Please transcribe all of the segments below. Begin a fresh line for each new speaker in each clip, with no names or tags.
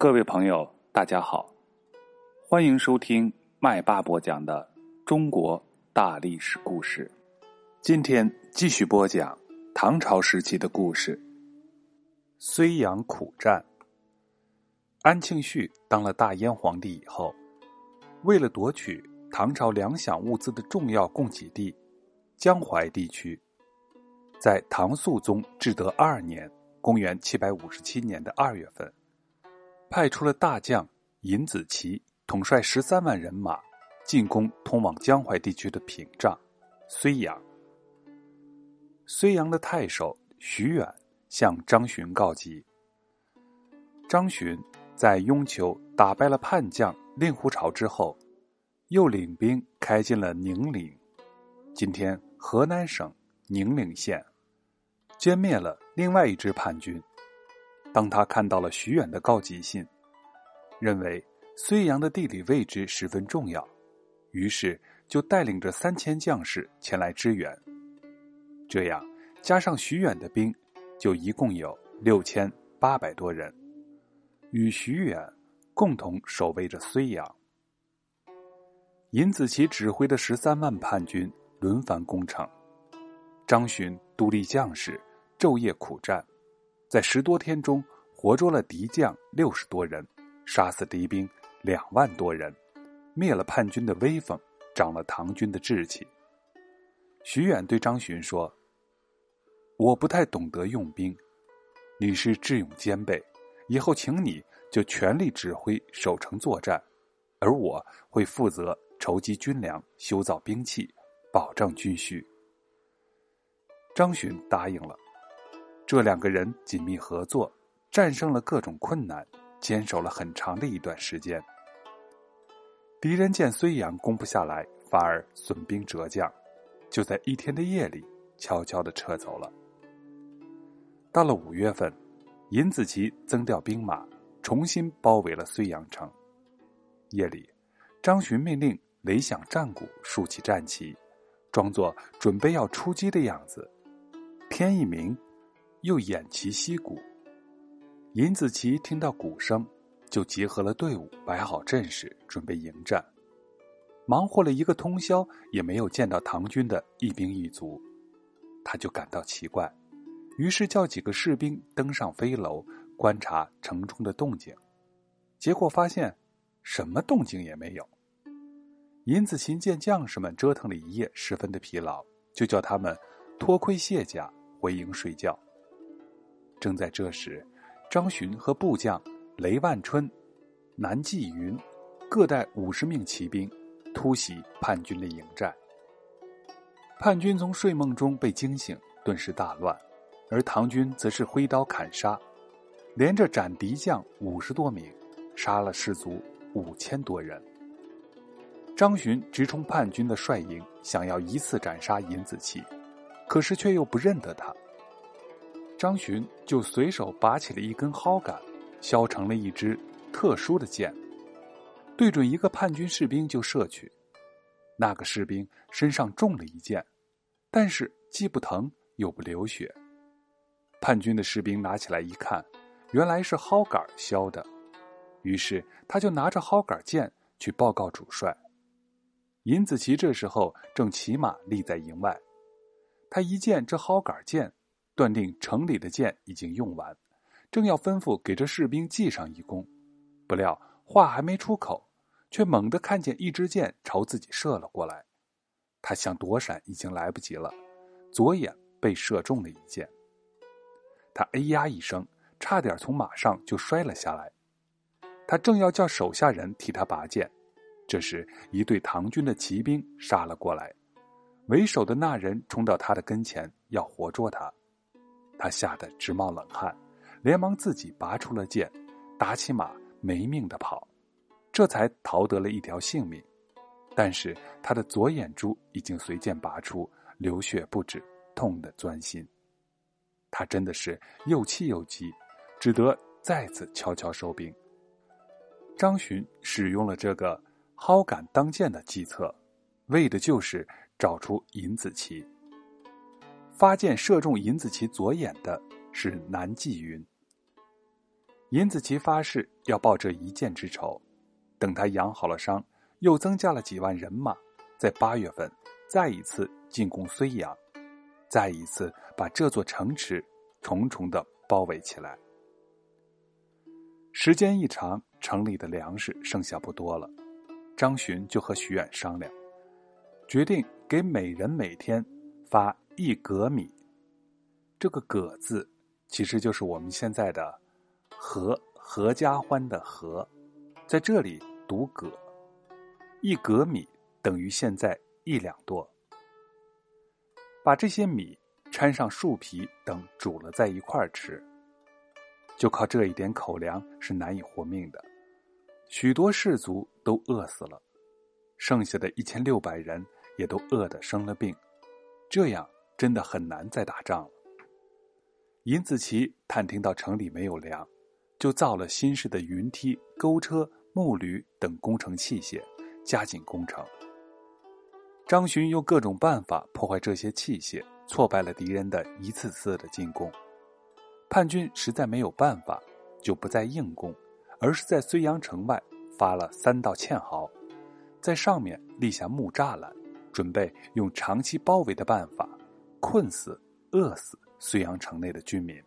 各位朋友，大家好，欢迎收听麦巴播讲的中国大历史故事。今天继续播讲唐朝时期的故事。睢阳苦战。安庆绪当了大燕皇帝以后，为了夺取唐朝粮饷物资的重要供给地江淮地区，在唐肃宗至德二年（公元七百五十七年的二月份）。派出了大将尹子奇，统帅十三万人马，进攻通往江淮地区的屏障睢阳。睢阳的太守徐远向张巡告急。张巡在雍丘打败了叛将令狐潮之后，又领兵开进了宁陵（今天河南省宁陵县），歼灭了另外一支叛军。当他看到了徐远的告急信，认为睢阳的地理位置十分重要，于是就带领着三千将士前来支援。这样加上徐远的兵，就一共有六千八百多人，与徐远共同守卫着睢阳。尹子奇指挥的十三万叛军轮番攻城，张巡独立将士昼夜苦战。在十多天中，活捉了敌将六十多人，杀死敌兵两万多人，灭了叛军的威风，长了唐军的志气。徐远对张巡说：“我不太懂得用兵，你是智勇兼备，以后请你就全力指挥守城作战，而我会负责筹集军粮、修造兵器，保障军需。”张巡答应了。这两个人紧密合作，战胜了各种困难，坚守了很长的一段时间。敌人见睢阳攻不下来，反而损兵折将，就在一天的夜里悄悄的撤走了。到了五月份，尹子奇增调兵马，重新包围了睢阳城。夜里，张巡命令擂响战鼓，竖起战旗，装作准备要出击的样子。天一明。又偃旗息鼓，尹子奇听到鼓声，就集合了队伍，摆好阵势，准备迎战。忙活了一个通宵，也没有见到唐军的一兵一卒，他就感到奇怪，于是叫几个士兵登上飞楼观察城中的动静，结果发现什么动静也没有。尹子琴见将士们折腾了一夜，十分的疲劳，就叫他们脱盔卸甲，回营睡觉。正在这时，张巡和部将雷万春、南霁云各带五十名骑兵突袭叛军的营寨。叛军从睡梦中被惊醒，顿时大乱，而唐军则是挥刀砍杀，连着斩敌将五十多名，杀了士卒五千多人。张巡直冲叛军的帅营，想要一次斩杀尹子奇，可是却又不认得他。张巡就随手拔起了一根蒿杆，削成了一支特殊的箭，对准一个叛军士兵就射去。那个士兵身上中了一箭，但是既不疼又不流血。叛军的士兵拿起来一看，原来是蒿杆削的，于是他就拿着蒿杆箭去报告主帅。尹子奇这时候正骑马立在营外，他一见这蒿杆箭。断定城里的箭已经用完，正要吩咐给这士兵记上一功，不料话还没出口，却猛地看见一支箭朝自己射了过来。他想躲闪，已经来不及了，左眼被射中了一箭。他哎呀一声，差点从马上就摔了下来。他正要叫手下人替他拔剑，这时一队唐军的骑兵杀了过来，为首的那人冲到他的跟前，要活捉他。他吓得直冒冷汗，连忙自己拔出了剑，打起马没命的跑，这才逃得了一条性命。但是他的左眼珠已经随剑拔出，流血不止，痛得钻心。他真的是又气又急，只得再次悄悄收兵。张巡使用了这个蒿杆当剑的计策，为的就是找出尹子奇。发箭射中尹子奇左眼的是南霁云。尹子奇发誓要报这一箭之仇，等他养好了伤，又增加了几万人马，在八月份再一次进攻睢阳，再一次把这座城池重重的包围起来。时间一长，城里的粮食剩下不多了，张巡就和徐远商量，决定给每人每天发一葛米。这个“葛”字，其实就是我们现在的“合”合家欢的“合”，在这里读“葛”。一葛米等于现在一两多。把这些米掺上树皮等煮了在一块儿吃。就靠这一点口粮是难以活命的，许多士卒都饿死了，剩下的一千六百人也都饿得生了病，这样真的很难再打仗了。尹子奇探听到城里没有粮，就造了新式的云梯、钩车、木驴等工程器械，加紧攻城。张巡用各种办法破坏这些器械，挫败了敌人的一次次的进攻。叛军实在没有办法，就不再硬攻，而是在睢阳城外发了三道堑壕，在上面立下木栅栏，准备用长期包围的办法困死、饿死睢阳城内的军民。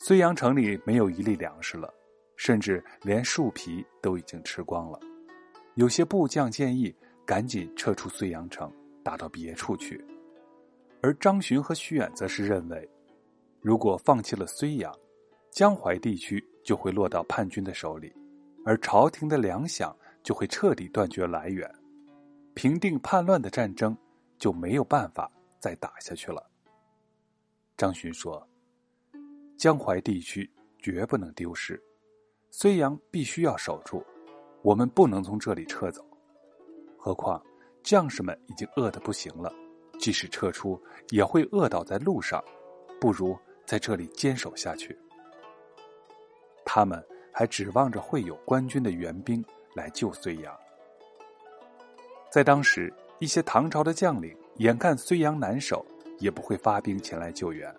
睢阳城里没有一粒粮食了，甚至连树皮都已经吃光了。有些部将建议赶紧撤出睢阳城，打到别处去，而张巡和徐远则是认为。如果放弃了睢阳，江淮地区就会落到叛军的手里，而朝廷的粮饷就会彻底断绝来源，平定叛乱的战争就没有办法再打下去了。张巡说：“江淮地区绝不能丢失，睢阳必须要守住，我们不能从这里撤走。何况将士们已经饿得不行了，即使撤出，也会饿倒在路上，不如。”在这里坚守下去，他们还指望着会有官军的援兵来救睢阳。在当时，一些唐朝的将领眼看睢阳难守，也不会发兵前来救援。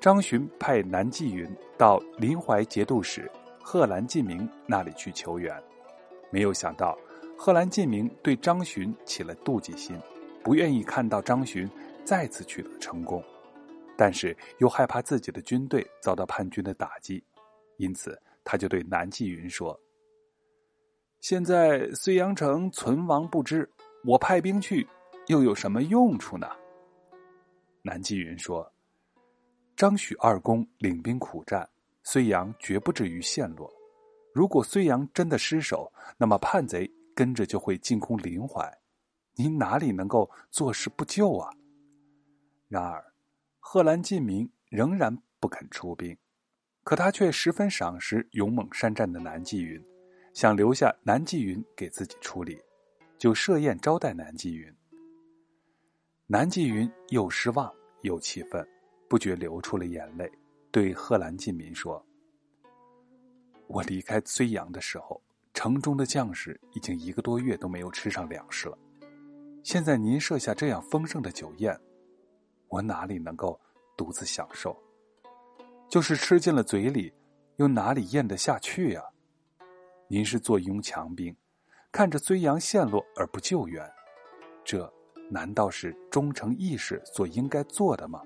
张巡派南霁云到临淮节度使贺兰进明那里去求援，没有想到贺兰进明对张巡起了妒忌心，不愿意看到张巡再次取得成功。但是又害怕自己的军队遭到叛军的打击，因此他就对南霁云说：“现在睢阳城存亡不知，我派兵去又有什么用处呢？”南霁云说：“张许二公领兵苦战，睢阳绝不至于陷落。如果睢阳真的失守，那么叛贼跟着就会进攻临淮，您哪里能够坐视不救啊？”然而。贺兰进明仍然不肯出兵，可他却十分赏识勇猛善战的南霁云，想留下南霁云给自己处理，就设宴招待南霁云。南霁云又失望又气愤，不觉流出了眼泪，对贺兰进明说：“我离开睢阳的时候，城中的将士已经一个多月都没有吃上粮食了，现在您设下这样丰盛的酒宴。”我哪里能够独自享受？就是吃进了嘴里，又哪里咽得下去呀？您是坐拥强兵，看着睢阳陷落而不救援，这难道是忠诚义士所应该做的吗？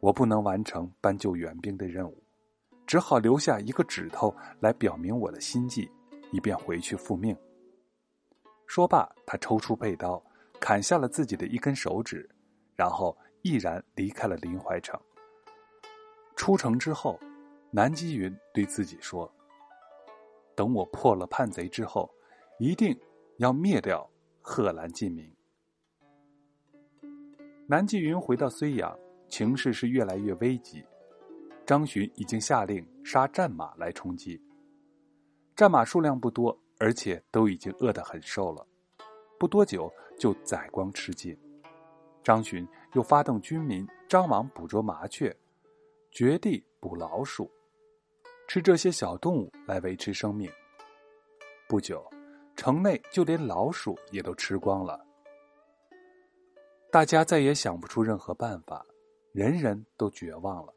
我不能完成搬救援兵的任务，只好留下一个指头来表明我的心迹，以便回去复命。说罢，他抽出佩刀。砍下了自己的一根手指，然后毅然离开了临淮城。出城之后，南霁云对自己说：“等我破了叛贼之后，一定要灭掉贺兰进明。”南霁云回到睢阳，情势是越来越危急。张巡已经下令杀战马来充饥，战马数量不多，而且都已经饿得很瘦了。不多久就宰光吃尽，张巡又发动军民张网捕捉麻雀，掘地捕老鼠，吃这些小动物来维持生命。不久，城内就连老鼠也都吃光了。大家再也想不出任何办法，人人都绝望了。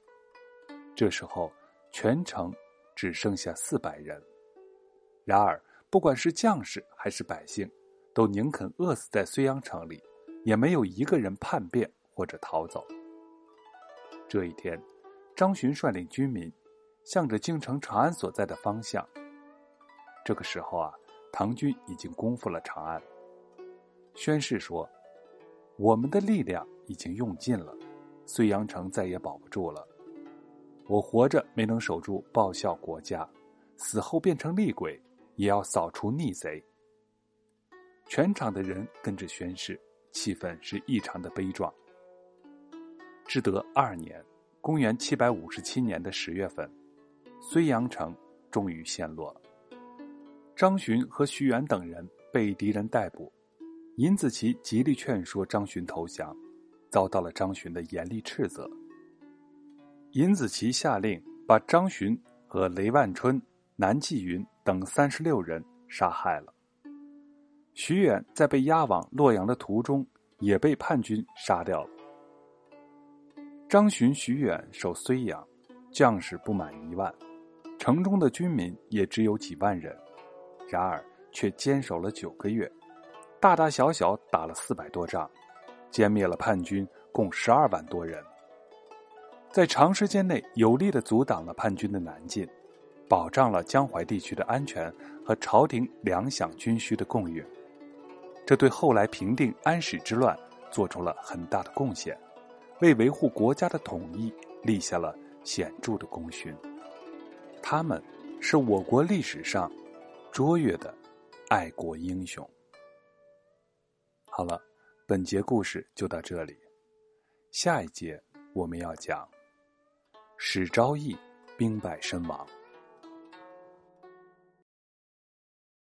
这时候，全城只剩下四百人。然而，不管是将士还是百姓，都宁肯饿死在睢阳城里，也没有一个人叛变或者逃走。这一天，张巡率领军民，向着京城长安所在的方向。这个时候啊，唐军已经攻复了长安。宣誓说：“我们的力量已经用尽了，睢阳城再也保不住了。我活着没能守住，报效国家；死后变成厉鬼，也要扫除逆贼。”全场的人跟着宣誓，气氛是异常的悲壮。至德二年，公元七百五十七年的十月份，睢阳城终于陷落。张巡和徐远等人被敌人逮捕。尹子奇极力劝说张巡投降，遭到了张巡的严厉斥责。尹子奇下令把张巡和雷万春、南霁云等三十六人杀害了。徐远在被押往洛阳的途中，也被叛军杀掉了。张巡、徐远守睢阳，将士不满一万，城中的军民也只有几万人，然而却坚守了九个月。大大小小打了四百多仗，歼灭了叛军共十二万多人，在长时间内有力的阻挡了叛军的南进，保障了江淮地区的安全和朝廷粮饷军需的供应，这对后来平定安史之乱做出了很大的贡献，为维护国家的统一立下了显著的功勋。他们是我国历史上卓越的爱国英雄。好了，本节故事就到这里。下一节我们要讲史昭义兵败身亡。